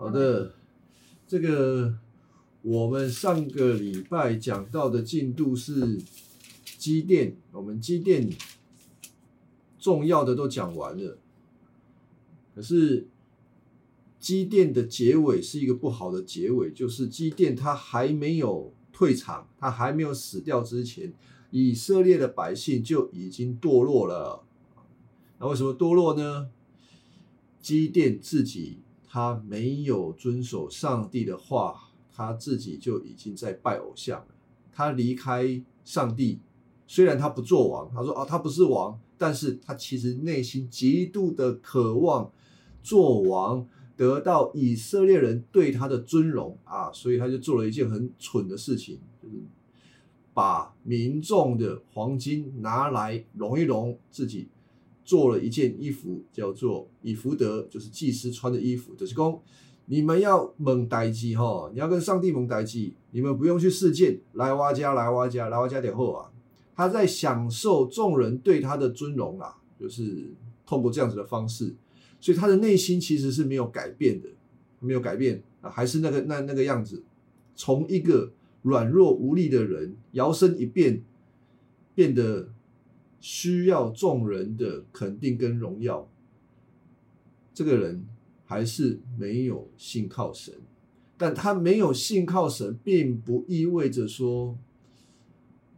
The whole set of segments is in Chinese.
好的，这个我们上个礼拜讲到的进度是机电，我们机电重要的都讲完了，可是机电的结尾是一个不好的结尾，就是机电它还没有退场，它还没有死掉之前，以色列的百姓就已经堕落了。那为什么堕落呢？机电自己。他没有遵守上帝的话，他自己就已经在拜偶像了。他离开上帝，虽然他不做王，他说啊，他不是王，但是他其实内心极度的渴望做王，得到以色列人对他的尊荣啊，所以他就做了一件很蠢的事情，就是把民众的黄金拿来融一融自己。做了一件衣服，叫做以福德，就是祭司穿的衣服。就是说，你们要蒙代祭哈，你要跟上帝蒙代祭，你们不用去试剑来挖家，来挖家，来挖家点后啊。他在享受众人对他的尊荣啊，就是透过这样子的方式，所以他的内心其实是没有改变的，没有改变啊，还是那个那那个样子，从一个软弱无力的人摇身一变，变得。需要众人的肯定跟荣耀，这个人还是没有信靠神，但他没有信靠神，并不意味着说，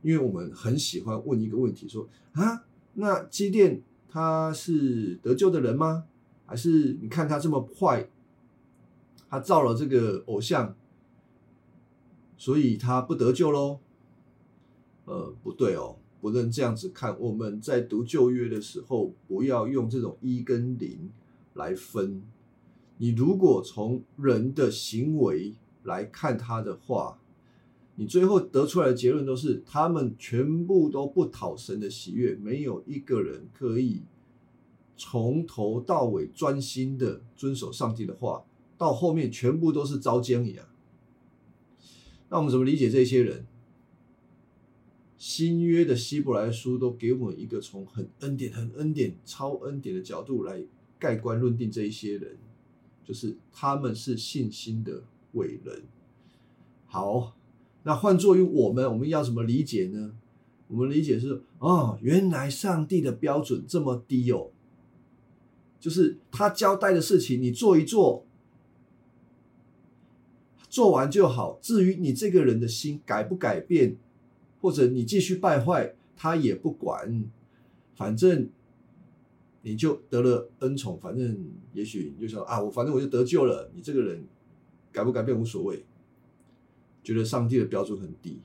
因为我们很喜欢问一个问题，说啊，那基甸他是得救的人吗？还是你看他这么坏，他造了这个偶像，所以他不得救喽？呃，不对哦。不能这样子看，我们在读旧约的时候，不要用这种一跟零来分。你如果从人的行为来看他的话，你最后得出来的结论都是他们全部都不讨神的喜悦，没有一个人可以从头到尾专心的遵守上帝的话，到后面全部都是遭奸一样。那我们怎么理解这些人？新约的希伯来书都给我们一个从很恩典、很恩典、超恩典的角度来盖棺论定这一些人，就是他们是信心的伟人。好，那换作于我们，我们要怎么理解呢？我们理解是哦，原来上帝的标准这么低哦，就是他交代的事情，你做一做，做完就好。至于你这个人的心改不改变？或者你继续败坏，他也不管，反正你就得了恩宠，反正也许你就说啊，我反正我就得救了。你这个人改不改变无所谓，觉得上帝的标准很低，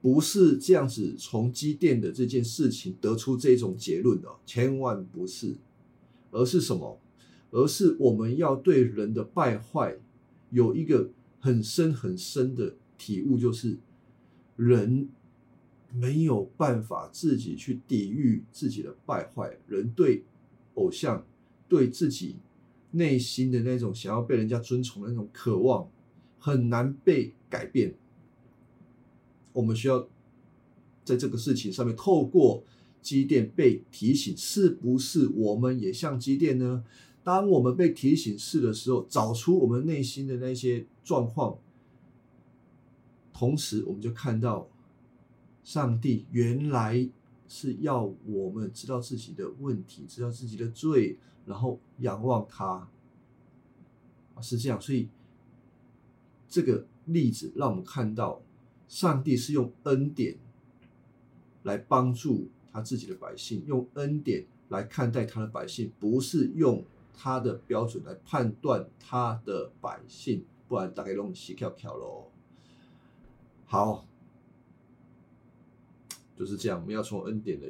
不是这样子从积淀的这件事情得出这种结论的，千万不是，而是什么？而是我们要对人的败坏有一个很深很深的体悟，就是。人没有办法自己去抵御自己的败坏，人对偶像、对自己内心的那种想要被人家尊崇的那种渴望，很难被改变。我们需要在这个事情上面，透过积淀被提醒，是不是我们也像积淀呢？当我们被提醒是的时候，找出我们内心的那些状况。同时，我们就看到，上帝原来是要我们知道自己的问题，知道自己的罪，然后仰望他，是这样。所以，这个例子让我们看到，上帝是用恩典来帮助他自己的百姓，用恩典来看待他的百姓，不是用他的标准来判断他的百姓，不然大概拢死翘翘喽。好，就是这样。我们要从恩典的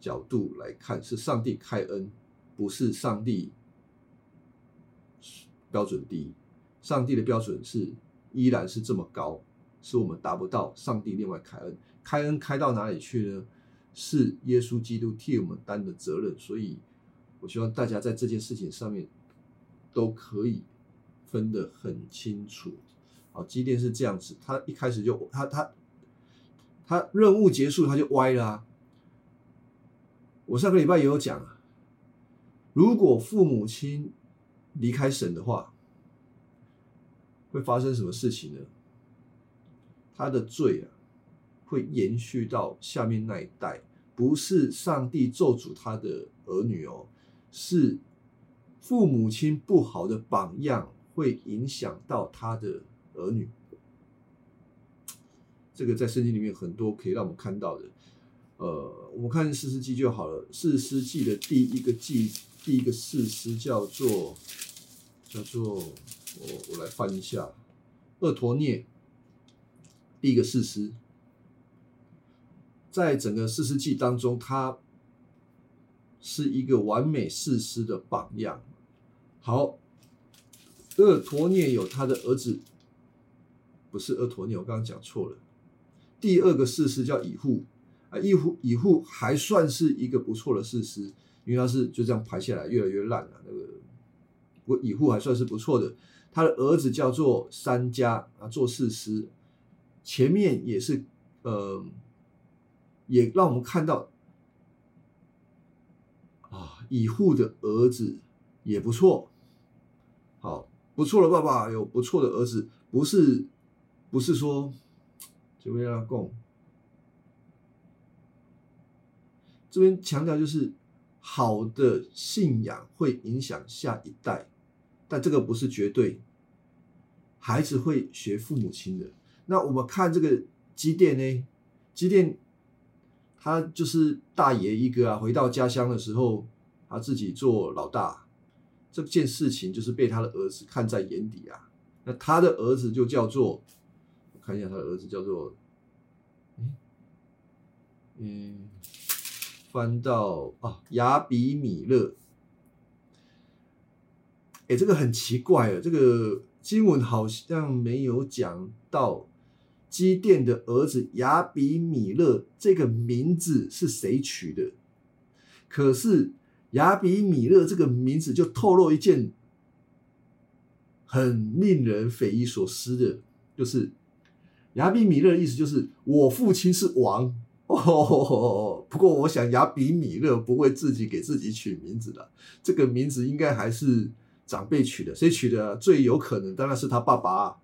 角度来看，是上帝开恩，不是上帝标准低。上帝的标准是依然是这么高，是我们达不到。上帝另外开恩，开恩开到哪里去呢？是耶稣基督替我们担的责任。所以，我希望大家在这件事情上面都可以分得很清楚。啊，机电是这样子，他一开始就他他他任务结束他就歪了。我上个礼拜也有讲，如果父母亲离开神的话，会发生什么事情呢？他的罪啊，会延续到下面那一代，不是上帝咒诅他的儿女哦，是父母亲不好的榜样会影响到他的儿女。这个在圣经里面很多可以让我们看到的。呃，我们看四世纪就好了。四世纪的第一个纪，第一个四师叫做叫做我我来翻一下，厄陀涅。第一个四师，在整个四世纪当中，他是一个完美四师的榜样。好，厄陀涅有他的儿子，不是二陀涅，我刚刚讲错了。第二个四师叫乙户。啊，乙户乙户还算是一个不错的事实，因为他是就这样排下来，越来越烂了。那个我乙户还算是不错的，他的儿子叫做三家啊，做事师，前面也是呃，也让我们看到啊，以户的儿子也不错，好不错的爸爸有不错的儿子，不是不是说就为了供。这边强调就是好的信仰会影响下一代，但这个不是绝对，孩子会学父母亲的。那我们看这个机电呢？机电他就是大爷一个啊，回到家乡的时候，他自己做老大，这件事情就是被他的儿子看在眼底啊。那他的儿子就叫做，看一下他的儿子叫做，嗯。翻到啊，亚比米勒，哎，这个很奇怪啊，这个经文好像没有讲到基甸的儿子亚比米勒这个名字是谁取的。可是亚比米勒这个名字就透露一件很令人匪夷所思的，就是亚比米勒的意思就是我父亲是王。哦，不过我想亚比米勒不会自己给自己取名字的，这个名字应该还是长辈取的。谁取的最有可能？当然是他爸爸。啊。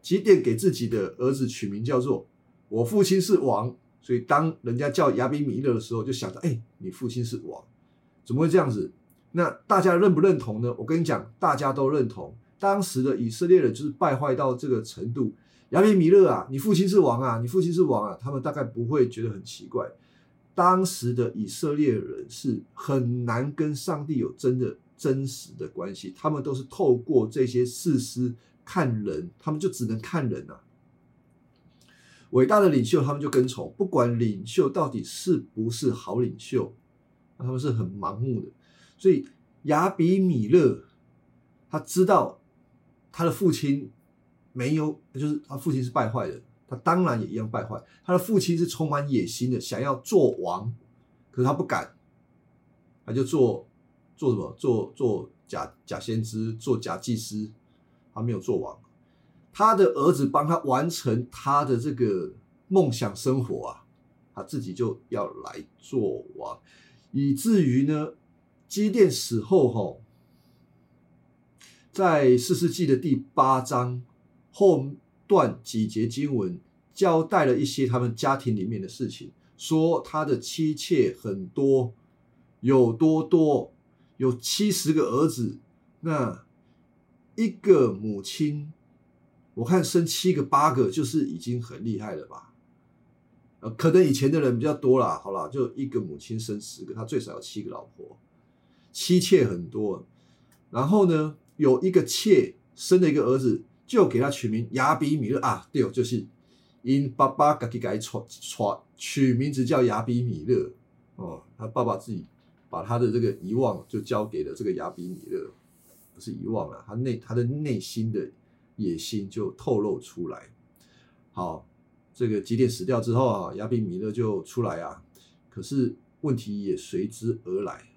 即便给自己的儿子取名叫做“我父亲是王”，所以当人家叫亚比米勒的时候，就想着：哎，你父亲是王，怎么会这样子？那大家认不认同呢？我跟你讲，大家都认同。当时的以色列人就是败坏到这个程度。亚比米勒啊，你父亲是王啊，你父亲是王啊，他们大概不会觉得很奇怪。当时的以色列人是很难跟上帝有真的真实的关系，他们都是透过这些事实看人，他们就只能看人啊。伟大的领袖，他们就跟从，不管领袖到底是不是好领袖，他们是很盲目的。所以亚比米勒他知道他的父亲。没有，就是他父亲是败坏的，他当然也一样败坏。他的父亲是充满野心的，想要做王，可是他不敢，他就做做什么？做做假假先知，做假祭司，他没有做王。他的儿子帮他完成他的这个梦想生活啊，他自己就要来做王，以至于呢，基甸死后吼，在四世纪的第八章。后段几节经文交代了一些他们家庭里面的事情，说他的妻妾很多，有多多，有七十个儿子。那一个母亲，我看生七个八个就是已经很厉害了吧？呃，可能以前的人比较多啦，好了，就一个母亲生十个，他最少有七个老婆，妻妾很多。然后呢，有一个妾生了一个儿子。就给他取名亚比米勒啊，对哦，就是因爸爸自己改错错取名字叫亚比米勒哦，他爸爸自己把他的这个遗忘就交给了这个亚比米勒，不是遗忘了，他内他的内心的野心就透露出来。好，这个吉典死掉之后啊，亚比米勒就出来啊，可是问题也随之而来，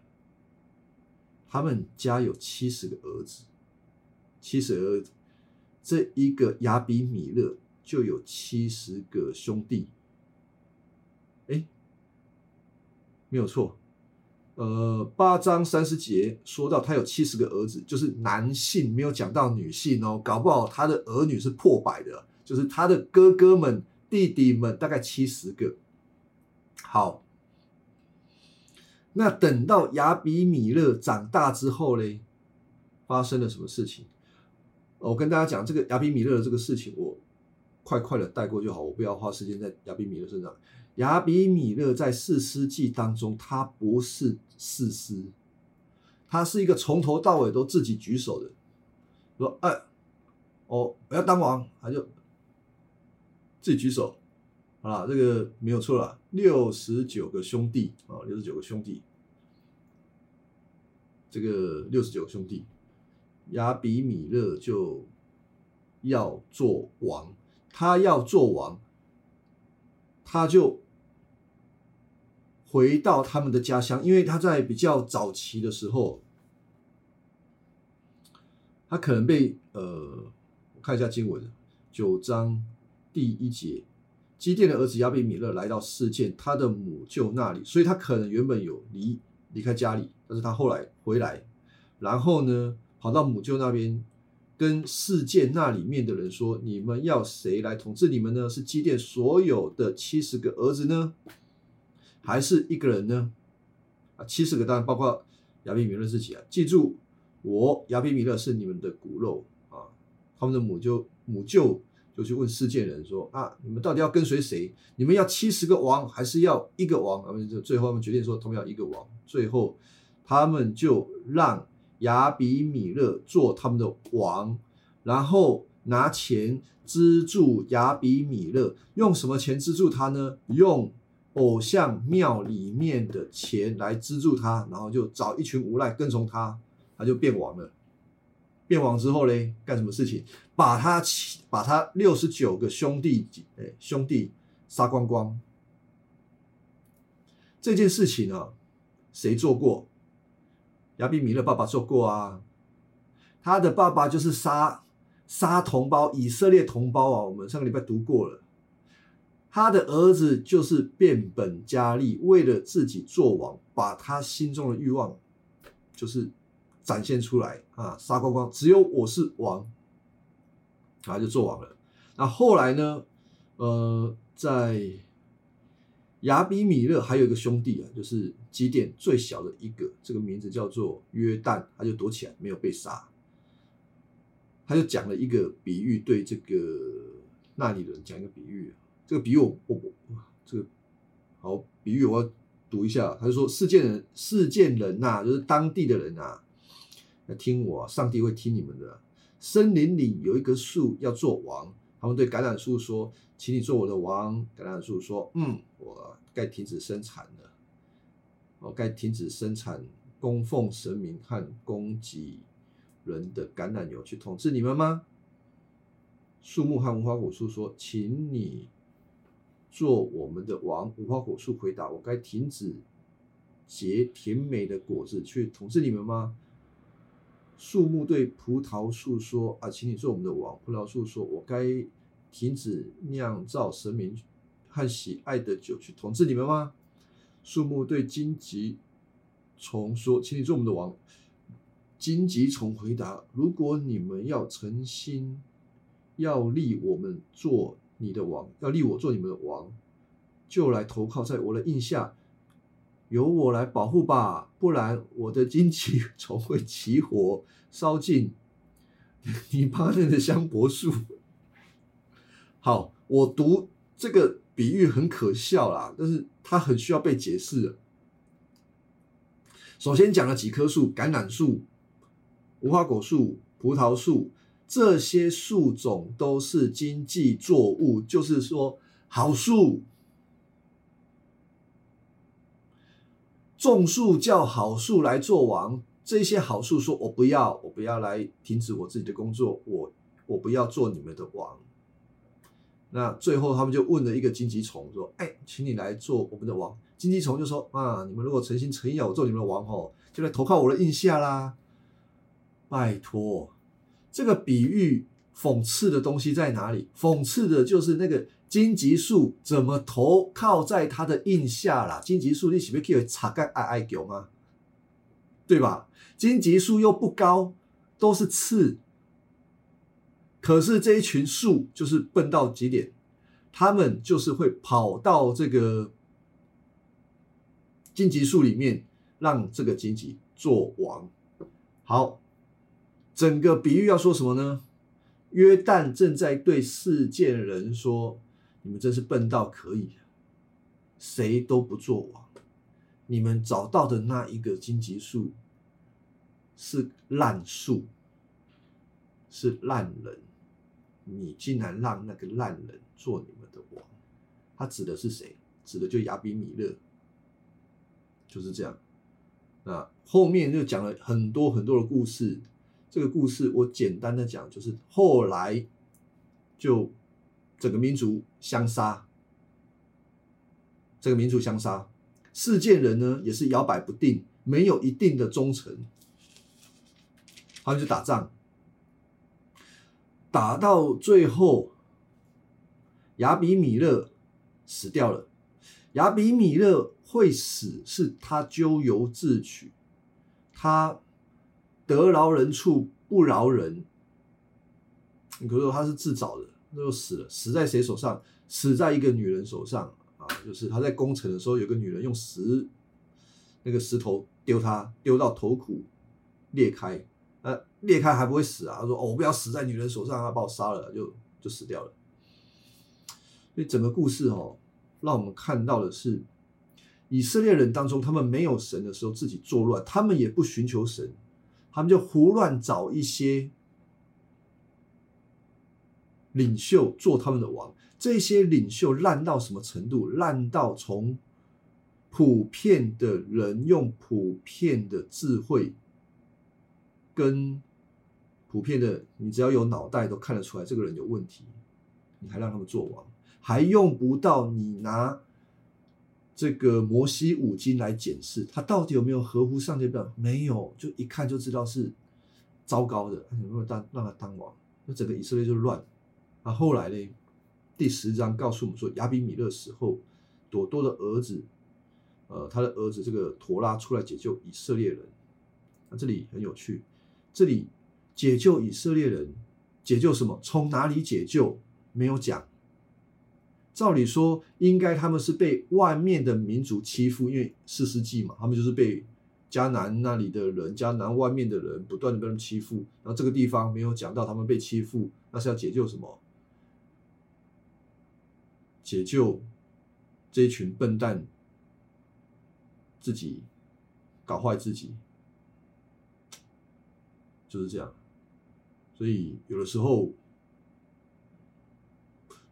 他们家有七十个儿子，七十儿子。这一个亚比米勒就有七十个兄弟，哎，没有错，呃，八章三十节说到他有七十个儿子，就是男性，没有讲到女性哦。搞不好他的儿女是破百的，就是他的哥哥们、弟弟们大概七十个。好，那等到亚比米勒长大之后嘞，发生了什么事情？我跟大家讲这个亚比米勒的这个事情，我快快的带过就好，我不要花时间在亚比米勒身上。亚比米勒在四世纪当中，他不是四师，他是一个从头到尾都自己举手的，说：“哎，我我要当王。”他就自己举手，啊，这个没有错了。六十九个兄弟啊，六十九个兄弟，这个六十九个兄弟，亚比米勒就要做王，他要做王，他就。回到他们的家乡，因为他在比较早期的时候，他可能被呃，我看一下经文，九章第一节，基甸的儿子亚比米勒来到事件他的母舅那里，所以他可能原本有离离开家里，但是他后来回来，然后呢，跑到母舅那边，跟世件那里面的人说：“你们要谁来统治你们呢？是基甸所有的七十个儿子呢？”还是一个人呢？啊，七十个当然包括亚比米勒自己啊。记住，我亚比米勒是你们的骨肉啊。他们的母舅母舅就去问世界人说：啊，你们到底要跟随谁？你们要七十个王，还是要一个王？他们就最后他们决定说，他们要一个王。最后他们就让亚比米勒做他们的王，然后拿钱资助亚比米勒。用什么钱资助他呢？用。偶像庙里面的钱来资助他，然后就找一群无赖跟从他，他就变王了。变王之后嘞，干什么事情？把他把他六十九个兄弟，哎，兄弟杀光光。这件事情呢，谁做过？亚比米勒爸爸做过啊。他的爸爸就是杀杀同胞，以色列同胞啊。我们上个礼拜读过了。他的儿子就是变本加厉，为了自己做王，把他心中的欲望就是展现出来啊，杀光光，只有我是王，他就做王了。那后来呢？呃，在亚比米勒还有一个兄弟啊，就是基甸最小的一个，这个名字叫做约旦，他就躲起来，没有被杀。他就讲了一个比喻，对这个那里人讲一个比喻。这个比喻我我我这个好比喻我要读一下，他就说：世界人世界人呐，就是当地的人呐，要听我，上帝会听你们的。森林里有一棵树要做王，他们对橄榄树说：“请你做我的王。”橄榄树说：“嗯，我该停止生产了，我该停止生产供奉神明和供给人的橄榄油去统治你们吗？”树木和无花果树说：“请你。”做我们的王，无花果树回答：“我该停止结甜美的果子去统治你们吗？”树木对葡萄树说：“啊，请你做我们的王。”葡萄树说：“我该停止酿造神明和喜爱的酒去统治你们吗？”树木对荆棘虫说：“请你做我们的王。”荆棘虫回答：“如果你们要诚心要立我们做。”你的王要立我做你们的王，就来投靠在我的印下，由我来保护吧，不然我的荆棘虫会起火烧尽你 旁边的香柏树。好，我读这个比喻很可笑啦，但是它很需要被解释。首先讲了几棵树：橄榄树、无花果树、葡萄树。这些树种都是经济作物，就是说好树，种树叫好树来做王。这些好树说：“我不要，我不要来停止我自己的工作，我我不要做你们的王。”那最后他们就问了一个荆棘虫说：“哎，请你来做我们的王。”荆棘虫就说：“啊，你们如果诚心诚意要我做你们的王哦，就来投靠我的印下啦，拜托。”这个比喻讽刺的东西在哪里？讽刺的就是那个荆棘树怎么投靠在他的印下啦？荆棘树你岂不可以插个爱爱狗吗？对吧？荆棘树又不高，都是刺。可是这一群树就是笨到极点，他们就是会跑到这个荆棘树里面，让这个荆棘做王。好，整个比喻要说什么呢？约旦正在对世界人说：“你们真是笨到可以，谁都不做王。你们找到的那一个荆棘树是烂树，是烂人。你竟然让那个烂人做你们的王。”他指的是谁？指的就亚比米勒，就是这样。那后面就讲了很多很多的故事。这个故事我简单的讲，就是后来就整个民族相杀，这个民族相杀，世件人呢也是摇摆不定，没有一定的忠诚，他们就打仗，打到最后，亚比米勒死掉了。亚比米勒会死，是他咎由自取，他。得饶人处不饶人，你可以说他是自找的，那就死了。死在谁手上？死在一个女人手上啊！就是他在攻城的时候，有个女人用石那个石头丢他，丢到头骨裂开，裂开还不会死啊。他说：“哦，我不要死在女人手上，他把我杀了，就就死掉了。”所以整个故事哦，让我们看到的是以色列人当中，他们没有神的时候自己作乱，他们也不寻求神。他们就胡乱找一些领袖做他们的王，这些领袖烂到什么程度？烂到从普遍的人用普遍的智慧，跟普遍的你只要有脑袋都看得出来这个人有问题，你还让他们做王，还用不到你拿。这个摩西五经来检视，他到底有没有合乎上帝的？没有，就一看就知道是糟糕的。有没有当让他当王？那整个以色列就乱。那后来呢？第十章告诉我们说，亚比米勒死后，朵多的儿子，呃，他的儿子这个陀拉出来解救以色列人。那这里很有趣，这里解救以色列人，解救什么？从哪里解救？没有讲。照理说，应该他们是被外面的民族欺负，因为四世纪嘛，他们就是被迦南那里的人、迦南外面的人不断的被他们欺负。然后这个地方没有讲到他们被欺负，那是要解救什么？解救这一群笨蛋自己搞坏自己，就是这样。所以有的时候。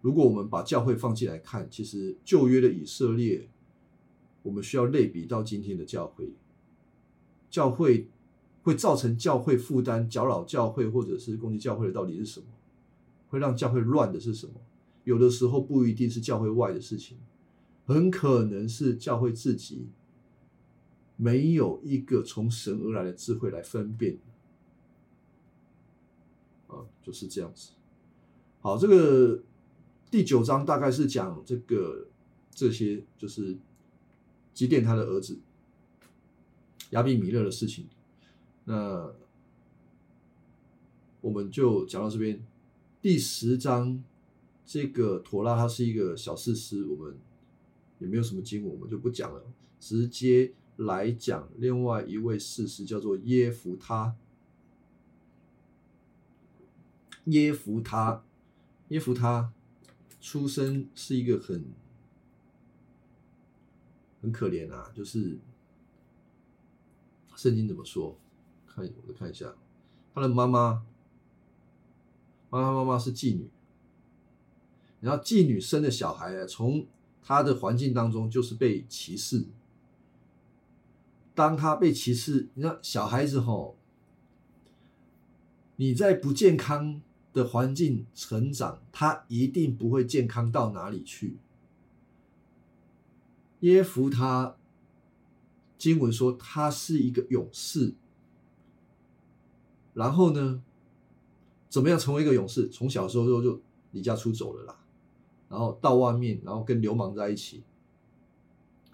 如果我们把教会放进来看，其实旧约的以色列，我们需要类比到今天的教会。教会会造成教会负担、搅扰教会或者是攻击教会的到底是什么？会让教会乱的是什么？有的时候不一定是教会外的事情，很可能是教会自己没有一个从神而来的智慧来分辨。就是这样子。好，这个。第九章大概是讲这个这些，就是基甸他的儿子亚比米勒的事情。那我们就讲到这边。第十章这个妥拉它是一个小事实，我们也没有什么经文，我们就不讲了，直接来讲另外一位事实，叫做耶夫他。耶夫他，耶夫他。出生是一个很很可怜啊，就是圣经怎么说？看，我再看一下，他的妈妈，妈妈妈妈是妓女，然后妓女生的小孩啊，从他的环境当中就是被歧视。当他被歧视，你看小孩子吼，你在不健康。的环境成长，他一定不会健康到哪里去。耶夫他经文说他是一个勇士，然后呢，怎么样成为一个勇士？从小时候就就离家出走了啦，然后到外面，然后跟流氓在一起。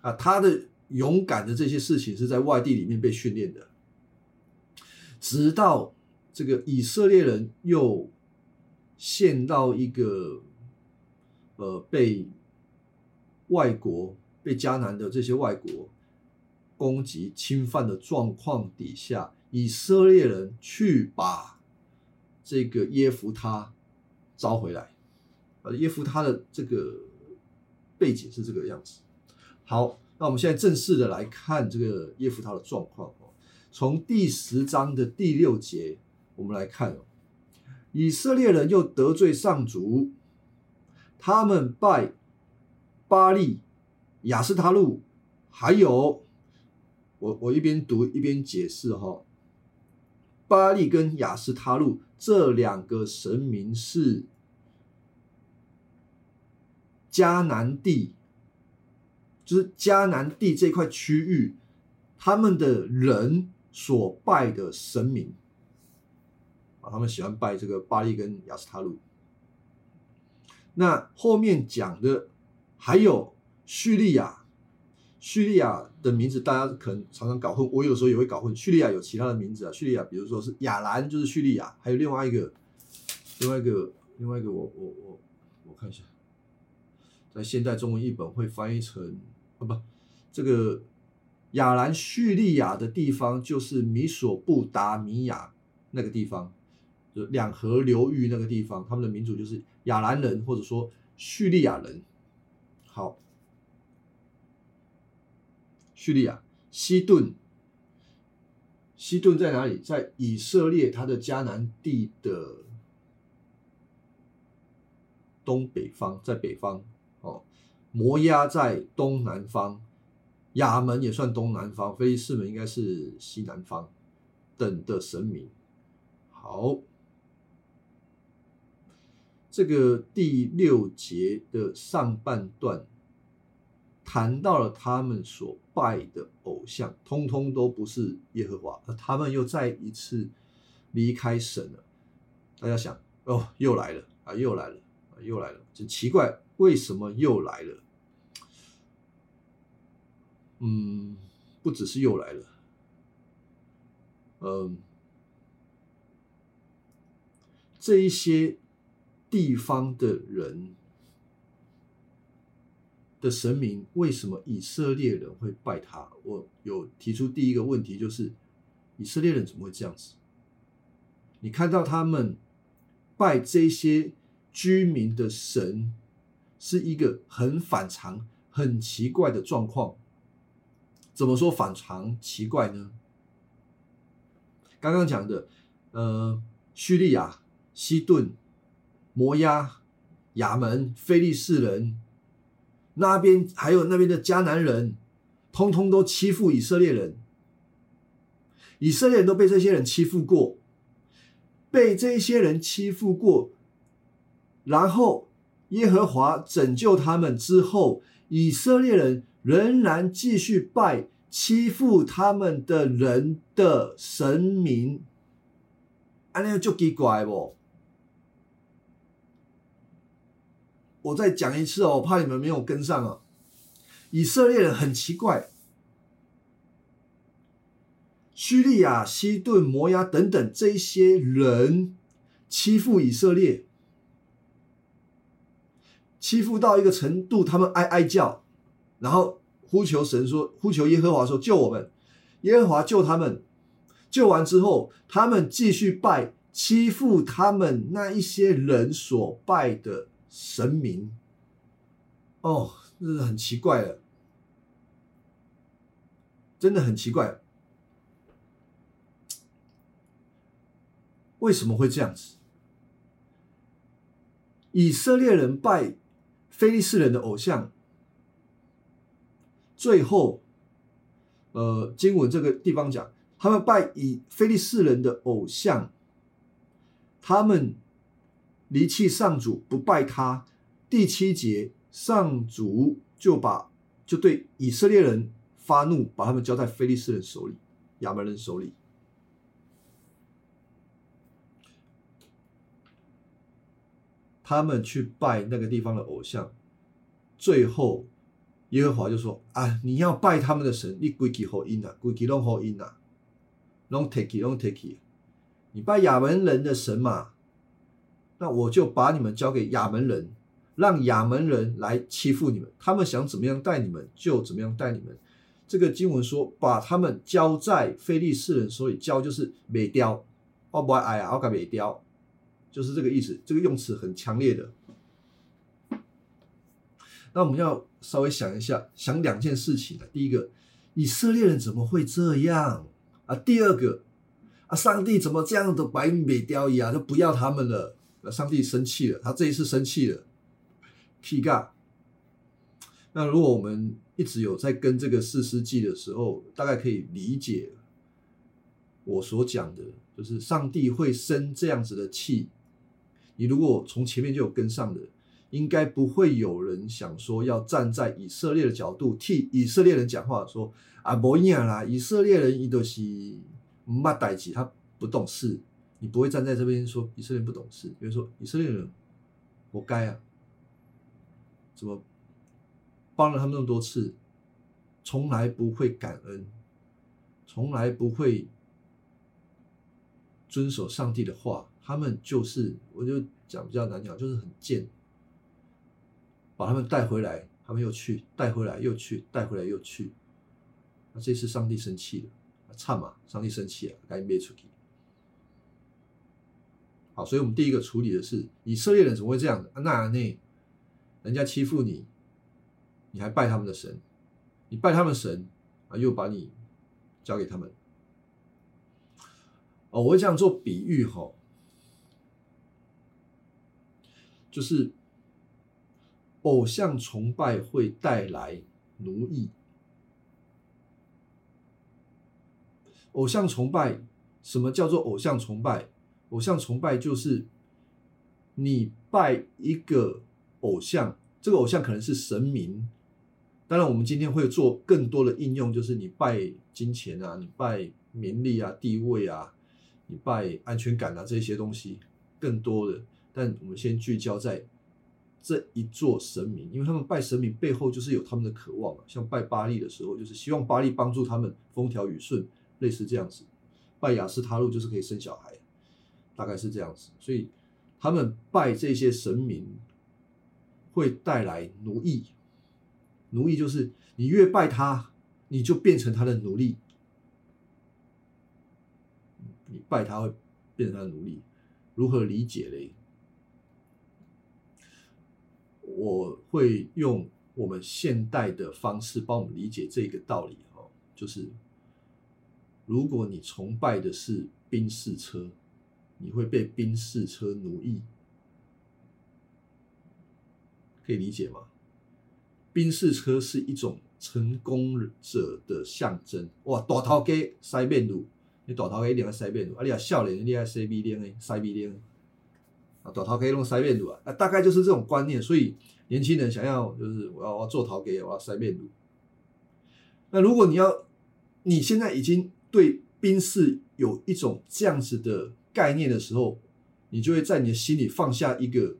啊，他的勇敢的这些事情是在外地里面被训练的，直到这个以色列人又陷到一个呃被外国被迦南的这些外国攻击侵犯的状况底下，以色列人去把这个耶夫他招回来。呃，耶夫他的这个背景是这个样子。好，那我们现在正式的来看这个耶夫他的状况哦。从第十章的第六节，我们来看哦，以色列人又得罪上主，他们拜巴利、亚斯他路，还有我我一边读一边解释哈。巴利跟亚斯他路这两个神明是。迦南地，就是迦南地这块区域，他们的人所拜的神明啊，他们喜欢拜这个巴利跟亚斯塔路。那后面讲的还有叙利亚，叙利亚的名字大家可能常常搞混，我有时候也会搞混。叙利亚有其他的名字啊，叙利亚比如说是亚兰，就是叙利亚，还有另外一个，另外一个，另外一个，我我我我看一下。在现代中文译本会翻译成啊不，这个亚兰叙利亚的地方就是米索布达米亚那个地方，就两河流域那个地方，他们的民族就是亚兰人或者说叙利亚人。好，叙利亚西顿，西顿在哪里？在以色列它的迦南地的东北方，在北方。哦，摩押在东南方，亚门也算东南方，菲利士门应该是西南方等的神明。好，这个第六节的上半段谈到了他们所拜的偶像，通通都不是耶和华，他们又再一次离开神了。大家想，哦，又来了啊，又来了啊，又来了，真奇怪。为什么又来了？嗯，不只是又来了，嗯，这一些地方的人的神明，为什么以色列人会拜他？我有提出第一个问题，就是以色列人怎么会这样子？你看到他们拜这些居民的神？是一个很反常、很奇怪的状况。怎么说反常、奇怪呢？刚刚讲的，呃，叙利亚、西顿、摩押、亚门、菲利士人那边，还有那边的迦南人，通通都欺负以色列人。以色列人都被这些人欺负过，被这些人欺负过，然后。耶和华拯救他们之后，以色列人仍然继续拜欺负他们的人的神明，安尼就奇怪不？我再讲一次哦，我怕你们没有跟上啊。以色列人很奇怪，叙利亚、西顿、摩押等等这些人欺负以色列。欺负到一个程度，他们哀哀叫，然后呼求神说：“呼求耶和华说救我们。”耶和华救他们，救完之后，他们继续拜欺负他们那一些人所拜的神明。哦，这是很奇怪的，真的很奇怪，为什么会这样子？以色列人拜。菲利士人的偶像，最后，呃，经文这个地方讲，他们拜以菲利士人的偶像，他们离弃上主，不拜他。第七节，上主就把就对以色列人发怒，把他们交在菲利士人手里，亚门人手里。他们去拜那个地方的偶像，最后耶和华就说：“啊，你要拜他们的神，你归其后因啊，归其拢后因啊，拢 take 拢 take 你拜亚门人的神嘛，那我就把你们交给亚门人，让亚门人来欺负你们，他们想怎么样待你们就怎么样待你们。这个经文说，把他们交在非利士人手里，交就是美雕，哦不爱啊，我改美雕，就是这个意思。这个用词很强烈的。那我们要稍微想一下，想两件事情啊。第一个，以色列人怎么会这样啊？第二个，啊，上帝怎么这样的白美雕一样，就不要他们了？那上帝生气了，他这一次生气了。K 尬。那如果我们一直有在跟这个四世纪的时候，大概可以理解我所讲的，就是上帝会生这样子的气。你如果从前面就有跟上的，应该不会有人想说要站在以色列的角度替以色列人讲话，说啊，不一样啦，以色列人伊都是没代志，他不懂事。你不会站在这边说以色列不懂事，比如说以色列人活该啊，怎么？帮了他们那么多次，从来不会感恩，从来不会遵守上帝的话。他们就是，我就讲比较难讲，就是很贱。把他们带回来，他们又去；带回来又去；带回来又去。那这次上帝生气了，差嘛？上帝生气了，赶紧灭出去。好，所以我们第一个处理的是以色列人怎么会这样的？那那人家欺负你。你还拜他们的神，你拜他们神啊，又把你交给他们。哦，我会这样做比喻哈，就是偶像崇拜会带来奴役。偶像崇拜，什么叫做偶像崇拜？偶像崇拜就是你拜一个偶像，这个偶像可能是神明。当然，我们今天会做更多的应用，就是你拜金钱啊，你拜名利啊、地位啊，你拜安全感啊这些东西，更多的。但我们先聚焦在这一座神明，因为他们拜神明背后就是有他们的渴望嘛。像拜巴利的时候，就是希望巴利帮助他们风调雨顺，类似这样子。拜雅斯他路就是可以生小孩，大概是这样子。所以他们拜这些神明会带来奴役。奴役就是你越拜他，你就变成他的奴隶。你拜他会变成他的奴隶，如何理解嘞？我会用我们现代的方式帮我们理解这个道理哦，就是如果你崇拜的是宾士车，你会被宾士车奴役，可以理解吗？宾士车是一种成功者的象征。哇，大头家塞面路，你大头家一定要塞面路，啊，你啊少年你爱塞米链诶，塞米链。啊，大头家用塞面路啊，啊，大概就是这种观念。所以年轻人想要就是我要我做头家，我要塞面路。那如果你要你现在已经对宾士有一种这样子的概念的时候，你就会在你的心里放下一个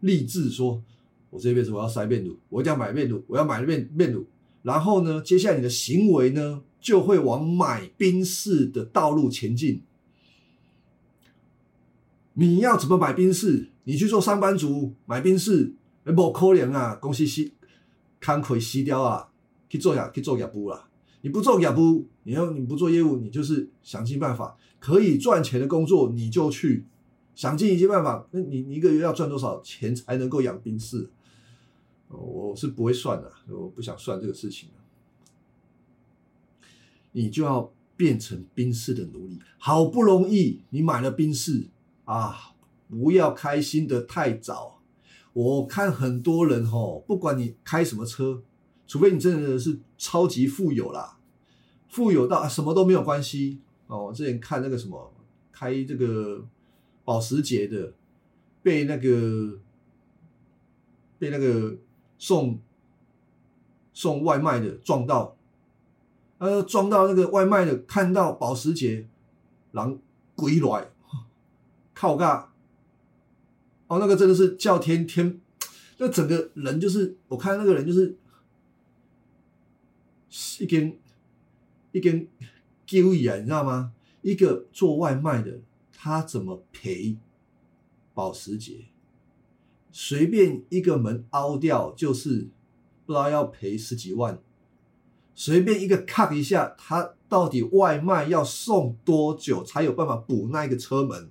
立志说。我这辈子我要塞面乳，我一定要买面乳，我要买面面乳。然后呢，接下来你的行为呢，就会往买宾士的道路前进。你要怎么买宾士？你去做上班族买宾士，不可怜啊！公司吸，康亏吸掉啊！去做呀，去做业务啦。你不做业务，你要你不做业务，你就是想尽办法可以赚钱的工作，你就去想尽一切办法。那你一个月要赚多少钱才能够养兵士？我是不会算的，我不想算这个事情你就要变成兵士的奴隶，好不容易你买了兵士啊，不要开心的太早。我看很多人哦，不管你开什么车，除非你真的是超级富有啦，富有到什么都没有关系哦。我之前看那个什么开这个保时捷的，被那个被那个。送送外卖的撞到，呃，撞到那个外卖的，看到保时捷，狼鬼来，靠嘎，哦，那个真的是叫天天，那整个人就是我看那个人就是一根一根丢眼，你知道吗？一个做外卖的，他怎么赔保时捷？随便一个门凹掉，就是不知道要赔十几万。随便一个 cut 一下，他到底外卖要送多久才有办法补那个车门？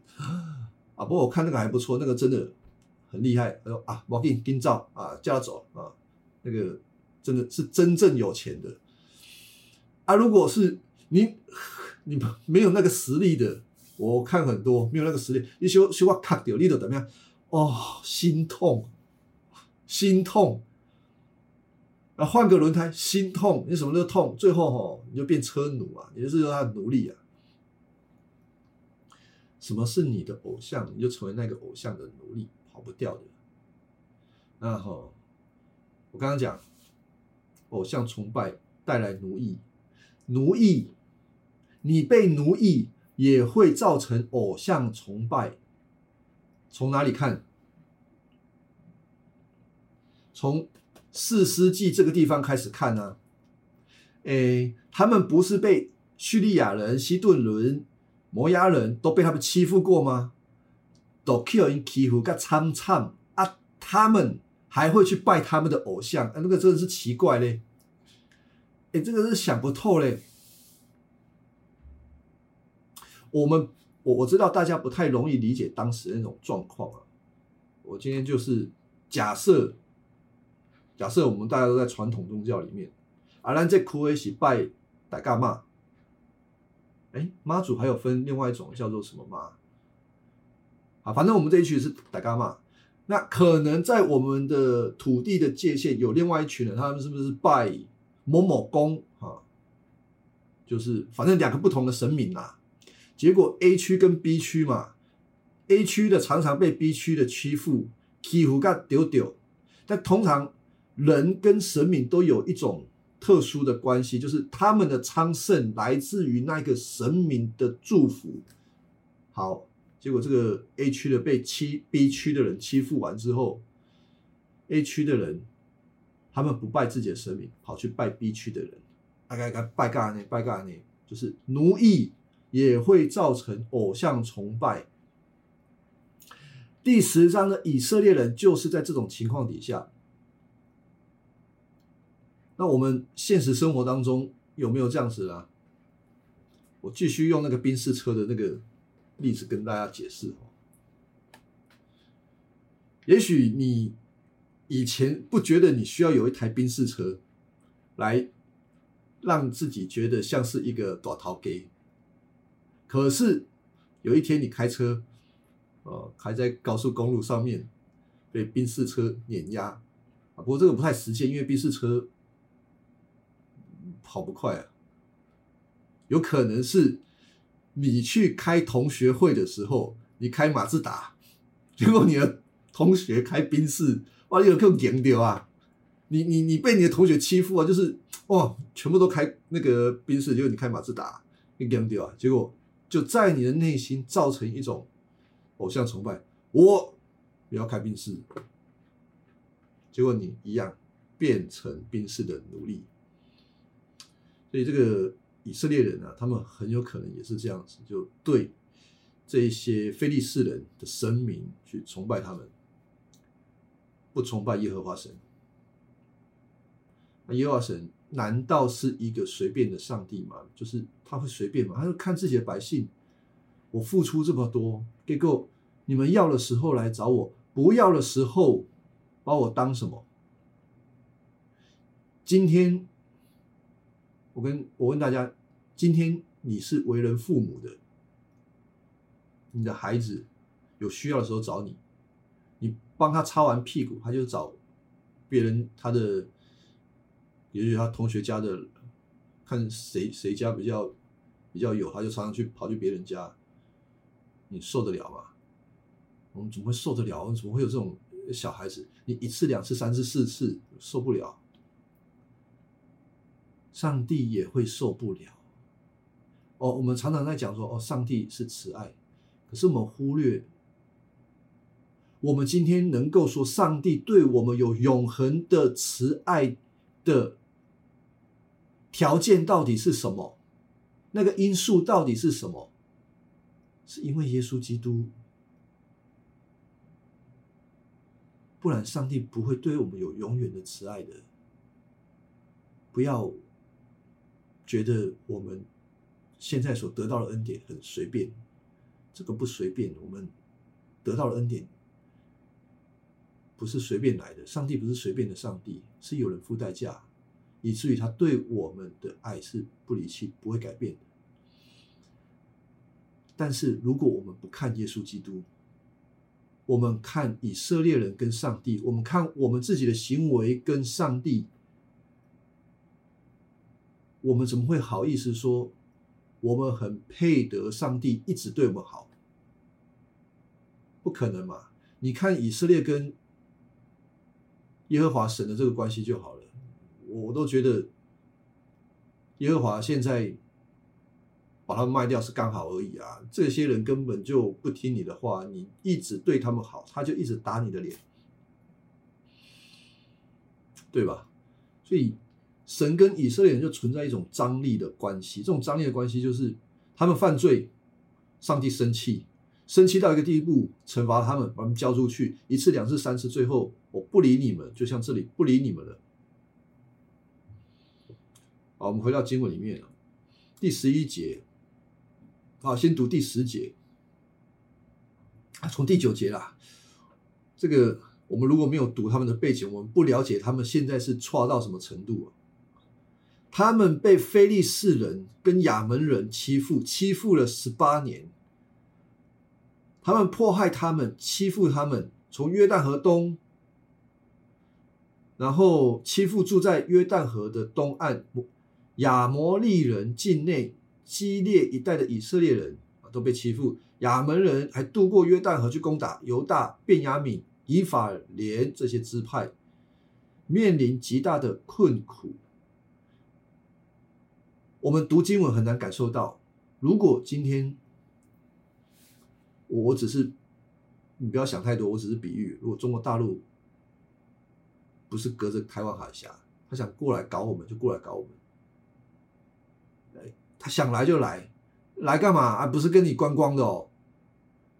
啊，不过我看那个还不错，那个真的很厉害。他说啊，我给你盯照啊，叫他走啊，那个真的是真正有钱的。啊，如果是你，你没有那个实力的，我看很多没有那个实力，你修修我 cut 掉，你都怎么样？哦，心痛，心痛。啊，换个轮胎，心痛，你什么都痛，最后吼你就变车奴啊，你就是他的奴隶啊。什么是你的偶像，你就成为那个偶像的奴隶，跑不掉的。那吼，我刚刚讲，偶像崇拜带来奴役，奴役，你被奴役也会造成偶像崇拜。从哪里看？从四世纪这个地方开始看呢？诶，他们不是被叙利亚人、西顿人、摩押人都被他们欺负过吗？都 kill 因欺负个惨惨啊！他们还会去拜他们的偶像？啊，那个真的是奇怪嘞！诶，这个是想不透嘞。我们我我知道大家不太容易理解当时那种状况啊。我今天就是假设，假设我们大家都在传统宗教里面，啊，咱这哭诶是拜大伽马，哎，妈祖还有分另外一种叫做什么妈？啊，反正我们这一群是大伽马。那可能在我们的土地的界限有另外一群人，他们是不是拜某某公啊？就是反正两个不同的神明呐。结果 A 区跟 B 区嘛，A 区的常常被 B 区的欺负，欺负个丢丢。但通常人跟神明都有一种特殊的关系，就是他们的昌盛来自于那个神明的祝福。好，结果这个 A 区的被欺 B 区的人欺负完之后，A 区的人他们不拜自己的神明，跑去拜 B 区的人，大概该拜干呢？拜干呢？就是奴役。也会造成偶像崇拜。第十章的以色列人就是在这种情况底下。那我们现实生活当中有没有这样子啊？我继续用那个宾士车的那个例子跟大家解释哦。也许你以前不觉得你需要有一台宾士车来让自己觉得像是一个短逃给。可是有一天你开车，呃，开在高速公路上面，被宾士车碾压啊！不过这个不太实现，因为宾士车跑不快啊。有可能是你去开同学会的时候，你开马自达，结果你的同学开宾士，哇，你有更赢掉啊！你你你被你的同学欺负啊，就是哇，全部都开那个宾士，结果你开马自达，你赢掉啊！结果。就在你的内心造成一种偶像崇拜，我不要开宾士，结果你一样变成宾士的奴隶。所以这个以色列人啊，他们很有可能也是这样子，就对这一些非利士人的神明去崇拜他们，不崇拜耶和华神。那耶和华神。难道是一个随便的上帝吗？就是他会随便吗？他就看自己的百姓，我付出这么多，给够你们要的时候来找我，不要的时候把我当什么？今天我跟我问大家，今天你是为人父母的，你的孩子有需要的时候找你，你帮他擦完屁股，他就找别人他的。也许他同学家的，看谁谁家比较比较有，他就常常去跑去别人家，你受得了吗？我们怎么会受得了？我们怎么会有这种小孩子？你一次两次三次四次受不了，上帝也会受不了。哦，我们常常在讲说，哦，上帝是慈爱，可是我们忽略，我们今天能够说上帝对我们有永恒的慈爱的。条件到底是什么？那个因素到底是什么？是因为耶稣基督，不然上帝不会对我们有永远的慈爱的。不要觉得我们现在所得到的恩典很随便，这个不随便。我们得到的恩典不是随便来的，上帝不是随便的上帝，是有人付代价，以至于他对我们的爱是不离弃、不会改变的。但是如果我们不看耶稣基督，我们看以色列人跟上帝，我们看我们自己的行为跟上帝。我们怎么会好意思说我们很配得上帝一直对我们好？不可能嘛！你看以色列跟耶和华神的这个关系就好了，我都觉得耶和华现在把他们卖掉是刚好而已啊！这些人根本就不听你的话，你一直对他们好，他就一直打你的脸，对吧？所以。神跟以色列人就存在一种张力的关系，这种张力的关系就是他们犯罪，上帝生气，生气到一个地步，惩罚他们，把他们交出去一次、两次、三次，最后我不理你们，就像这里不理你们了。好，我们回到经文里面第十一节，好，先读第十节，从第九节啦。这个我们如果没有读他们的背景，我们不了解他们现在是错到什么程度啊？他们被非利士人跟亚门人欺负，欺负了十八年。他们迫害他们，欺负他们，从约旦河东，然后欺负住在约旦河的东岸亚摩利人境内激烈一带的以色列人啊，都被欺负。亚门人还渡过约旦河去攻打犹大、便雅悯、以法莲这些支派，面临极大的困苦。我们读经文很难感受到，如果今天我只是你不要想太多，我只是比喻。如果中国大陆不是隔着台湾海峡，他想过来搞我们就过来搞我们，他想来就来，来干嘛啊？不是跟你观光的哦，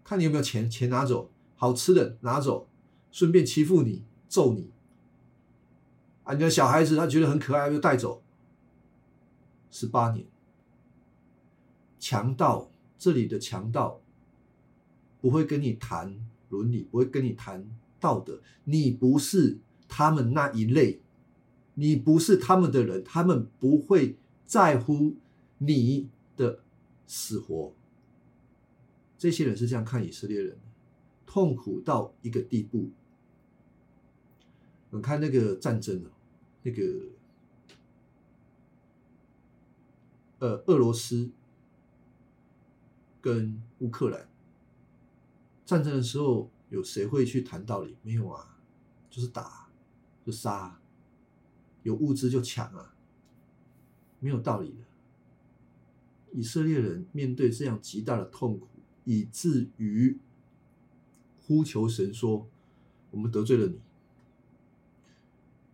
看你有没有钱，钱拿走，好吃的拿走，顺便欺负你，揍你啊！你的小孩子他觉得很可爱，就带走。十八年，强盗这里的强盗不会跟你谈伦理，不会跟你谈道德。你不是他们那一类，你不是他们的人，他们不会在乎你的死活。这些人是这样看以色列人，痛苦到一个地步。我看那个战争啊，那个。呃，俄罗斯跟乌克兰战争的时候，有谁会去谈道理？没有啊，就是打，就杀，有物资就抢啊，没有道理的。以色列人面对这样极大的痛苦，以至于呼求神说：“我们得罪了你，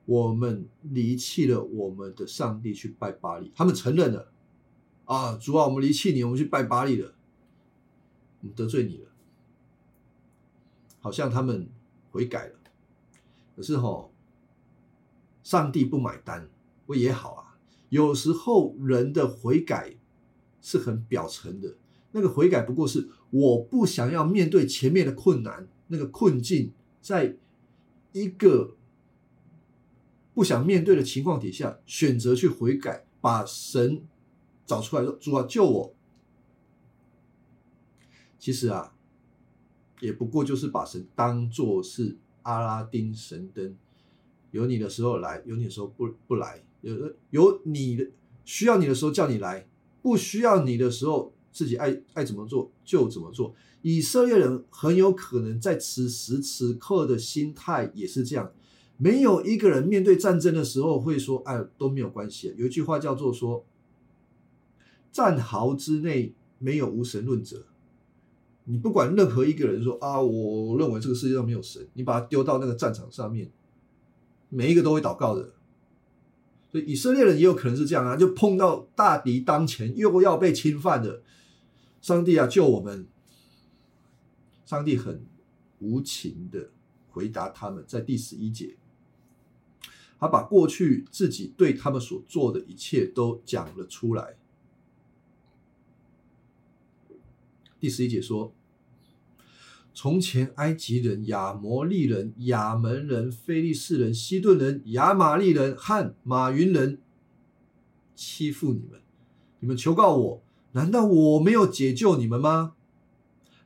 我们离弃了我们的上帝去拜巴利。”他们承认了。啊，主啊，我们离弃你，我们去拜巴利了，我们得罪你了，好像他们悔改了，可是吼，上帝不买单，不也好啊？有时候人的悔改是很表层的，那个悔改不过是我不想要面对前面的困难，那个困境，在一个不想面对的情况底下，选择去悔改，把神。找出来说：“主啊，救我！”其实啊，也不过就是把神当做是阿拉丁神灯，有你的时候来，有你的时候不不来，有有你的需要你的时候叫你来，不需要你的时候自己爱爱怎么做就怎么做。以色列人很有可能在此时此刻的心态也是这样，没有一个人面对战争的时候会说：“哎，都没有关系。”有一句话叫做说。战壕之内没有无神论者，你不管任何一个人说啊，我认为这个世界上没有神，你把它丢到那个战场上面，每一个都会祷告的。所以以色列人也有可能是这样啊，就碰到大敌当前，又要被侵犯的，上帝啊，救我们！上帝很无情的回答他们，在第十一节，他把过去自己对他们所做的一切都讲了出来。第十一节说。从前，埃及人、亚摩利人、亚门人、非利士人、西顿人、亚玛利人和马云人欺负你们，你们求告我，难道我没有解救你们吗？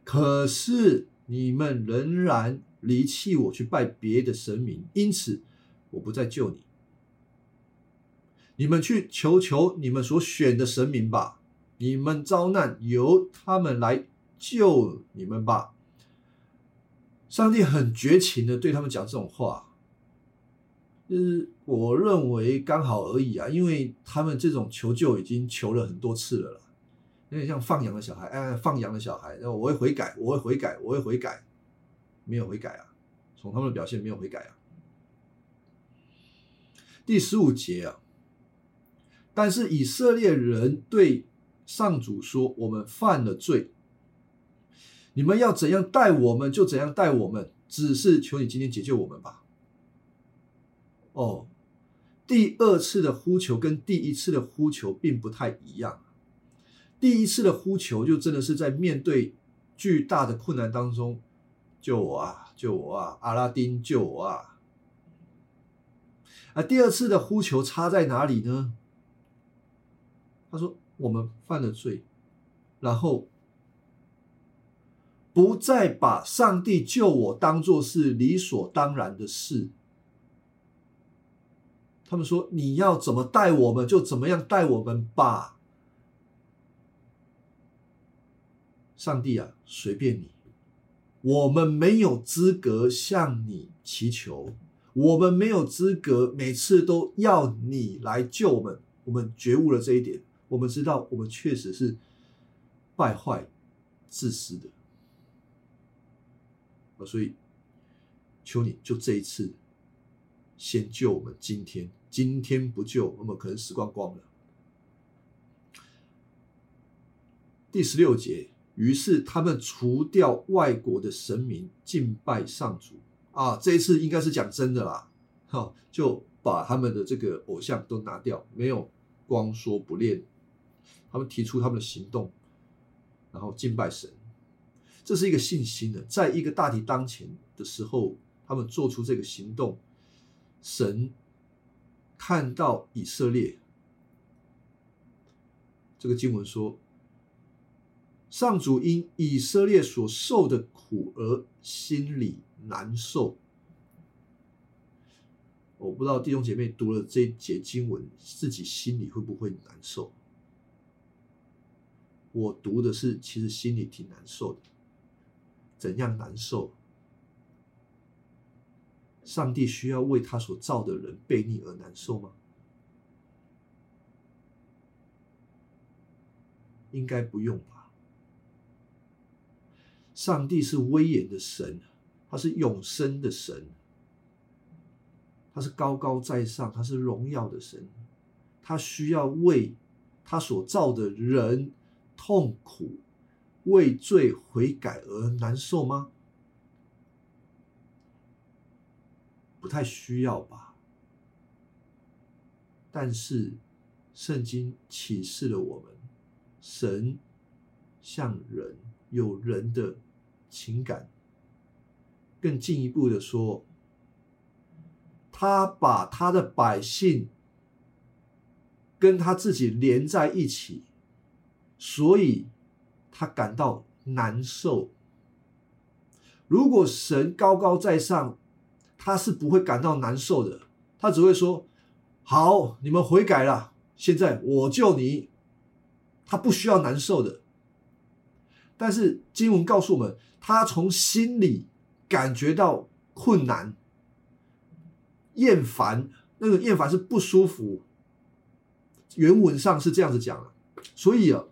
可是你们仍然离弃我，去拜别的神明，因此我不再救你。你们去求求你们所选的神明吧，你们遭难，由他们来救你们吧。上帝很绝情的对他们讲这种话，就是我认为刚好而已啊，因为他们这种求救已经求了很多次了啦，有点像放羊的小孩，哎，放羊的小孩，那我会悔改，我会悔改，我会悔改，没有悔改啊，从他们的表现没有悔改啊。第十五节啊，但是以色列人对上主说：“我们犯了罪。”你们要怎样待我们，就怎样待我们。只是求你今天解救我们吧。哦，第二次的呼求跟第一次的呼求并不太一样。第一次的呼求就真的是在面对巨大的困难当中，救我啊，救我啊，阿拉丁救我啊。啊，第二次的呼求差在哪里呢？他说我们犯了罪，然后。不再把上帝救我当做是理所当然的事。他们说：“你要怎么待我们，就怎么样待我们吧。”上帝啊，随便你，我们没有资格向你祈求，我们没有资格每次都要你来救我们。我们觉悟了这一点，我们知道我们确实是败坏、自私的。所以，求你就这一次，先救我们。今天，今天不救，我们可能死光光了。第十六节，于是他们除掉外国的神明，敬拜上主。啊，这一次应该是讲真的啦，哈，就把他们的这个偶像都拿掉，没有光说不练。他们提出他们的行动，然后敬拜神。这是一个信心的，在一个大敌当前的时候，他们做出这个行动，神看到以色列，这个经文说，上主因以色列所受的苦而心里难受。我不知道弟兄姐妹读了这一节经文，自己心里会不会难受？我读的是，其实心里挺难受的。怎样难受？上帝需要为他所造的人背逆而难受吗？应该不用吧。上帝是威严的神，他是永生的神，他是高高在上，他是荣耀的神，他需要为他所造的人痛苦。为罪悔改而难受吗？不太需要吧。但是圣经启示了我们，神像人，有人的情感。更进一步的说，他把他的百姓跟他自己连在一起，所以。他感到难受。如果神高高在上，他是不会感到难受的。他只会说：“好，你们悔改了，现在我救你。”他不需要难受的。但是经文告诉我们，他从心里感觉到困难、厌烦。那个厌烦是不舒服。原文上是这样子讲的，所以啊。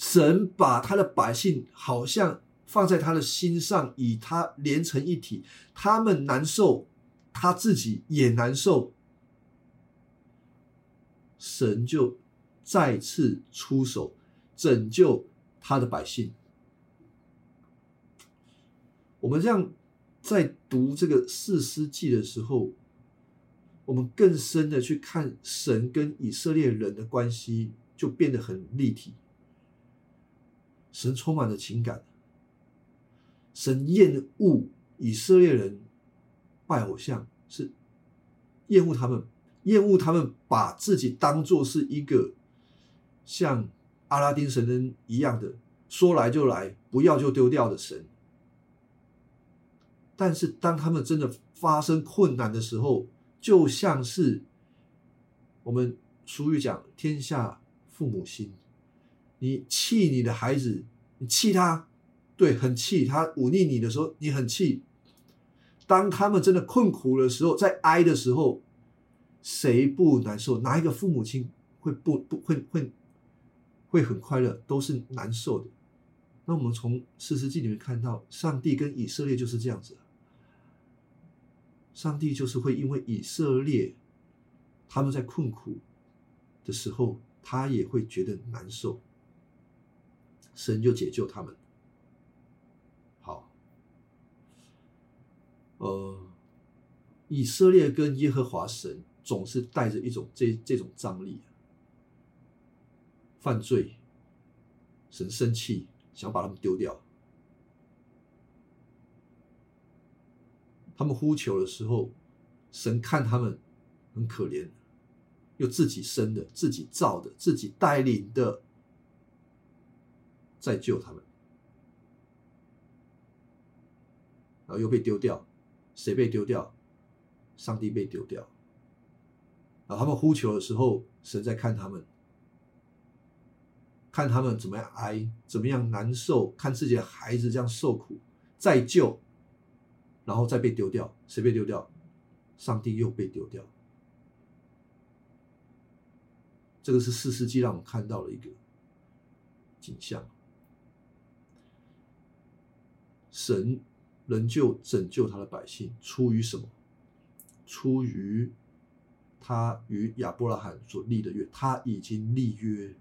神把他的百姓好像放在他的心上，与他连成一体。他们难受，他自己也难受。神就再次出手拯救他的百姓。我们这样在读这个四世纪的时候，我们更深的去看神跟以色列人的关系，就变得很立体。神充满了情感，神厌恶以色列人拜偶像，是厌恶他们，厌恶他们把自己当做是一个像阿拉丁神灯一样的，说来就来，不要就丢掉的神。但是当他们真的发生困难的时候，就像是我们俗语讲“天下父母心”。你气你的孩子，你气他，对，很气他忤逆你的时候，你很气。当他们真的困苦的时候，在哀的时候，谁不难受？哪一个父母亲会不不会会会很快乐？都是难受的。那我们从四世纪里面看到，上帝跟以色列就是这样子。上帝就是会因为以色列他们在困苦的时候，他也会觉得难受。神就解救他们。好，呃，以色列跟耶和华神总是带着一种这这种张力，犯罪，神生气，想把他们丢掉。他们呼求的时候，神看他们很可怜，又自己生的、自己造的、自己带领的。再救他们，然后又被丢掉，谁被丢掉？上帝被丢掉。然后他们呼求的时候，神在看他们，看他们怎么样挨，怎么样难受，看自己的孩子这样受苦，再救，然后再被丢掉，谁被丢掉？上帝又被丢掉。这个是四世纪让我们看到了一个景象。神仍旧拯救他的百姓，出于什么？出于他与亚伯拉罕所立的约，他已经立约。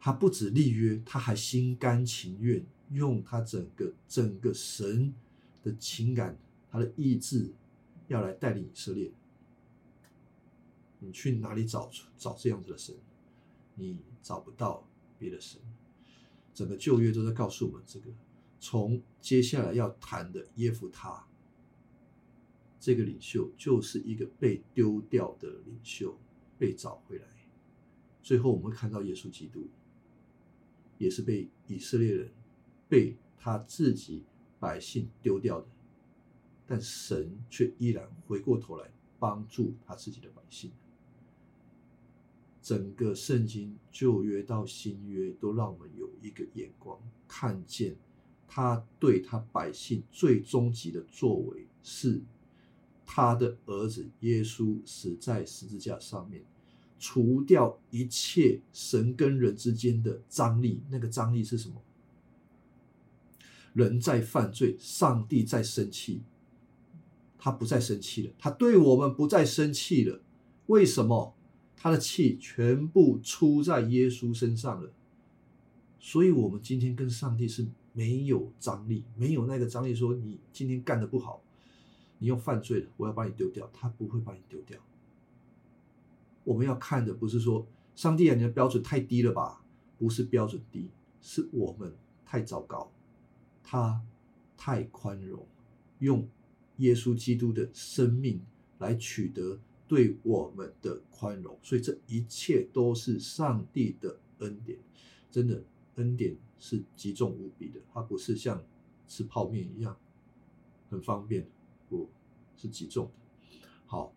他不止立约，他还心甘情愿用他整个整个神的情感，他的意志，要来带领以色列。你去哪里找找这样子的神？你找不到别的神。整个旧约都在告诉我们这个。从接下来要谈的耶夫他这个领袖，就是一个被丢掉的领袖，被找回来。最后我们会看到耶稣基督，也是被以色列人被他自己百姓丢掉的，但神却依然回过头来帮助他自己的百姓。整个圣经旧约到新约，都让我们有一个眼光看见。他对他百姓最终极的作为，是他的儿子耶稣死在十字架上面，除掉一切神跟人之间的张力。那个张力是什么？人在犯罪，上帝在生气，他不再生气了，他对我们不再生气了。为什么？他的气全部出在耶稣身上了。所以，我们今天跟上帝是。没有张力，没有那个张力，说你今天干的不好，你又犯罪了，我要把你丢掉。他不会把你丢掉。我们要看的不是说上帝啊，你的标准太低了吧？不是标准低，是我们太糟糕。他太宽容，用耶稣基督的生命来取得对我们的宽容，所以这一切都是上帝的恩典，真的恩典。是极重无比的，它不是像吃泡面一样很方便，不是极重的。好，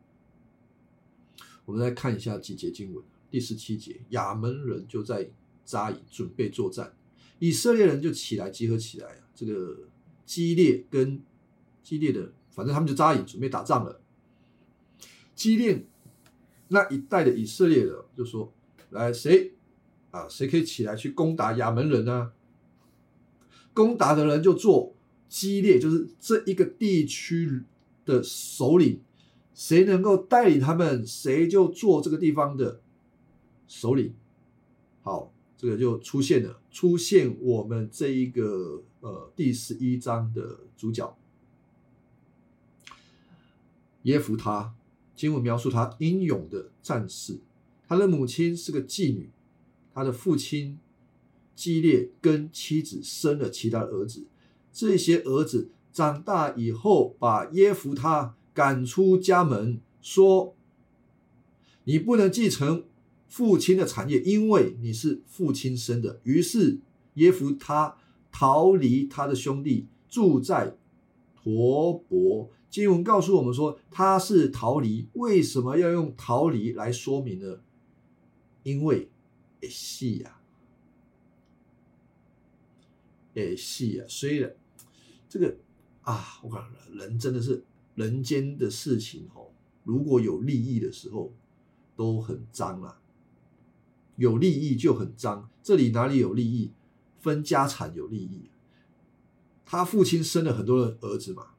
我们来看一下几节经文。第十七节，亚门人就在扎营准备作战，以色列人就起来集合起来啊。这个激烈跟激烈的，反正他们就扎营准备打仗了。激烈那一带的以色列人就说：“来，谁？”啊，谁可以起来去攻打亚门人呢？攻打的人就做激烈，就是这一个地区的首领，谁能够带领他们，谁就做这个地方的首领。好，这个就出现了，出现我们这一个呃第十一章的主角耶夫他。经文描述他英勇的战士，他的母亲是个妓女，他的父亲激烈跟妻子生了其他儿子，这些儿子长大以后，把耶夫他赶出家门，说：“你不能继承父亲的产业，因为你是父亲生的。”于是耶夫他逃离他的兄弟，住在陀伯。经文告诉我们说，他是逃离。为什么要用逃离来说明呢？因为，哎戏呀，哎戏呀。虽然这个啊，我讲人真的是人间的事情哦。如果有利益的时候，都很脏啊。有利益就很脏。这里哪里有利益？分家产有利益。他父亲生了很多的儿子嘛。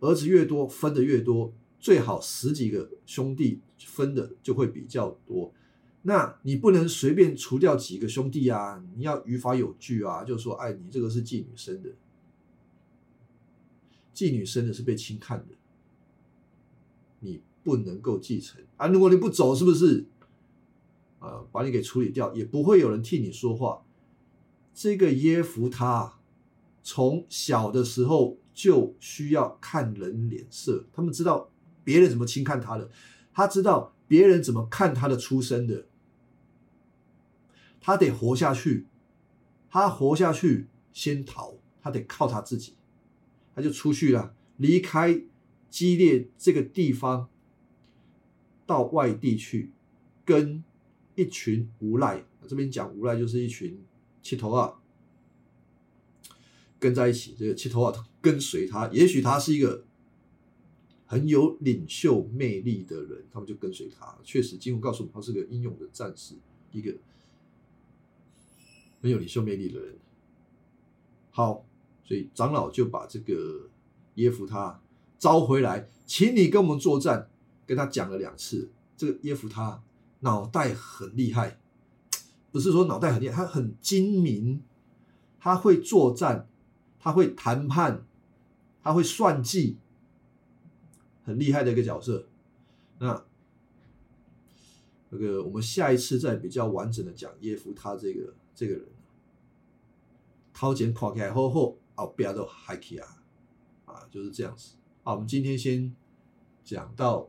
儿子越多，分的越多，最好十几个兄弟分的就会比较多。那你不能随便除掉几个兄弟啊，你要于法有据啊，就说，哎，你这个是妓女生的，妓女生的是被轻看的，你不能够继承啊。如果你不走，是不是？呃，把你给处理掉，也不会有人替你说话。这个耶夫他从小的时候。就需要看人脸色，他们知道别人怎么轻看他的，他知道别人怎么看他的出身的，他得活下去，他活下去先逃，他得靠他自己，他就出去了，离开激烈这个地方，到外地去，跟一群无赖，这边讲无赖就是一群七头啊，跟在一起，这个七头啊。跟随他，也许他是一个很有领袖魅力的人，他们就跟随他。确实，金庸告诉我们，他是个英勇的战士，一个很有领袖魅力的人。好，所以长老就把这个耶夫他招回来，请你跟我们作战。跟他讲了两次，这个耶夫他脑袋很厉害，不是说脑袋很厉害，他很精明，他会作战，他会谈判。他会算计，很厉害的一个角色。那那个，我们下一次再比较完整的讲耶夫他这个这个人。掏钱跨开后后，啊，不要都嗨起啊，啊，就是这样子。啊，我们今天先讲到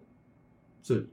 这里。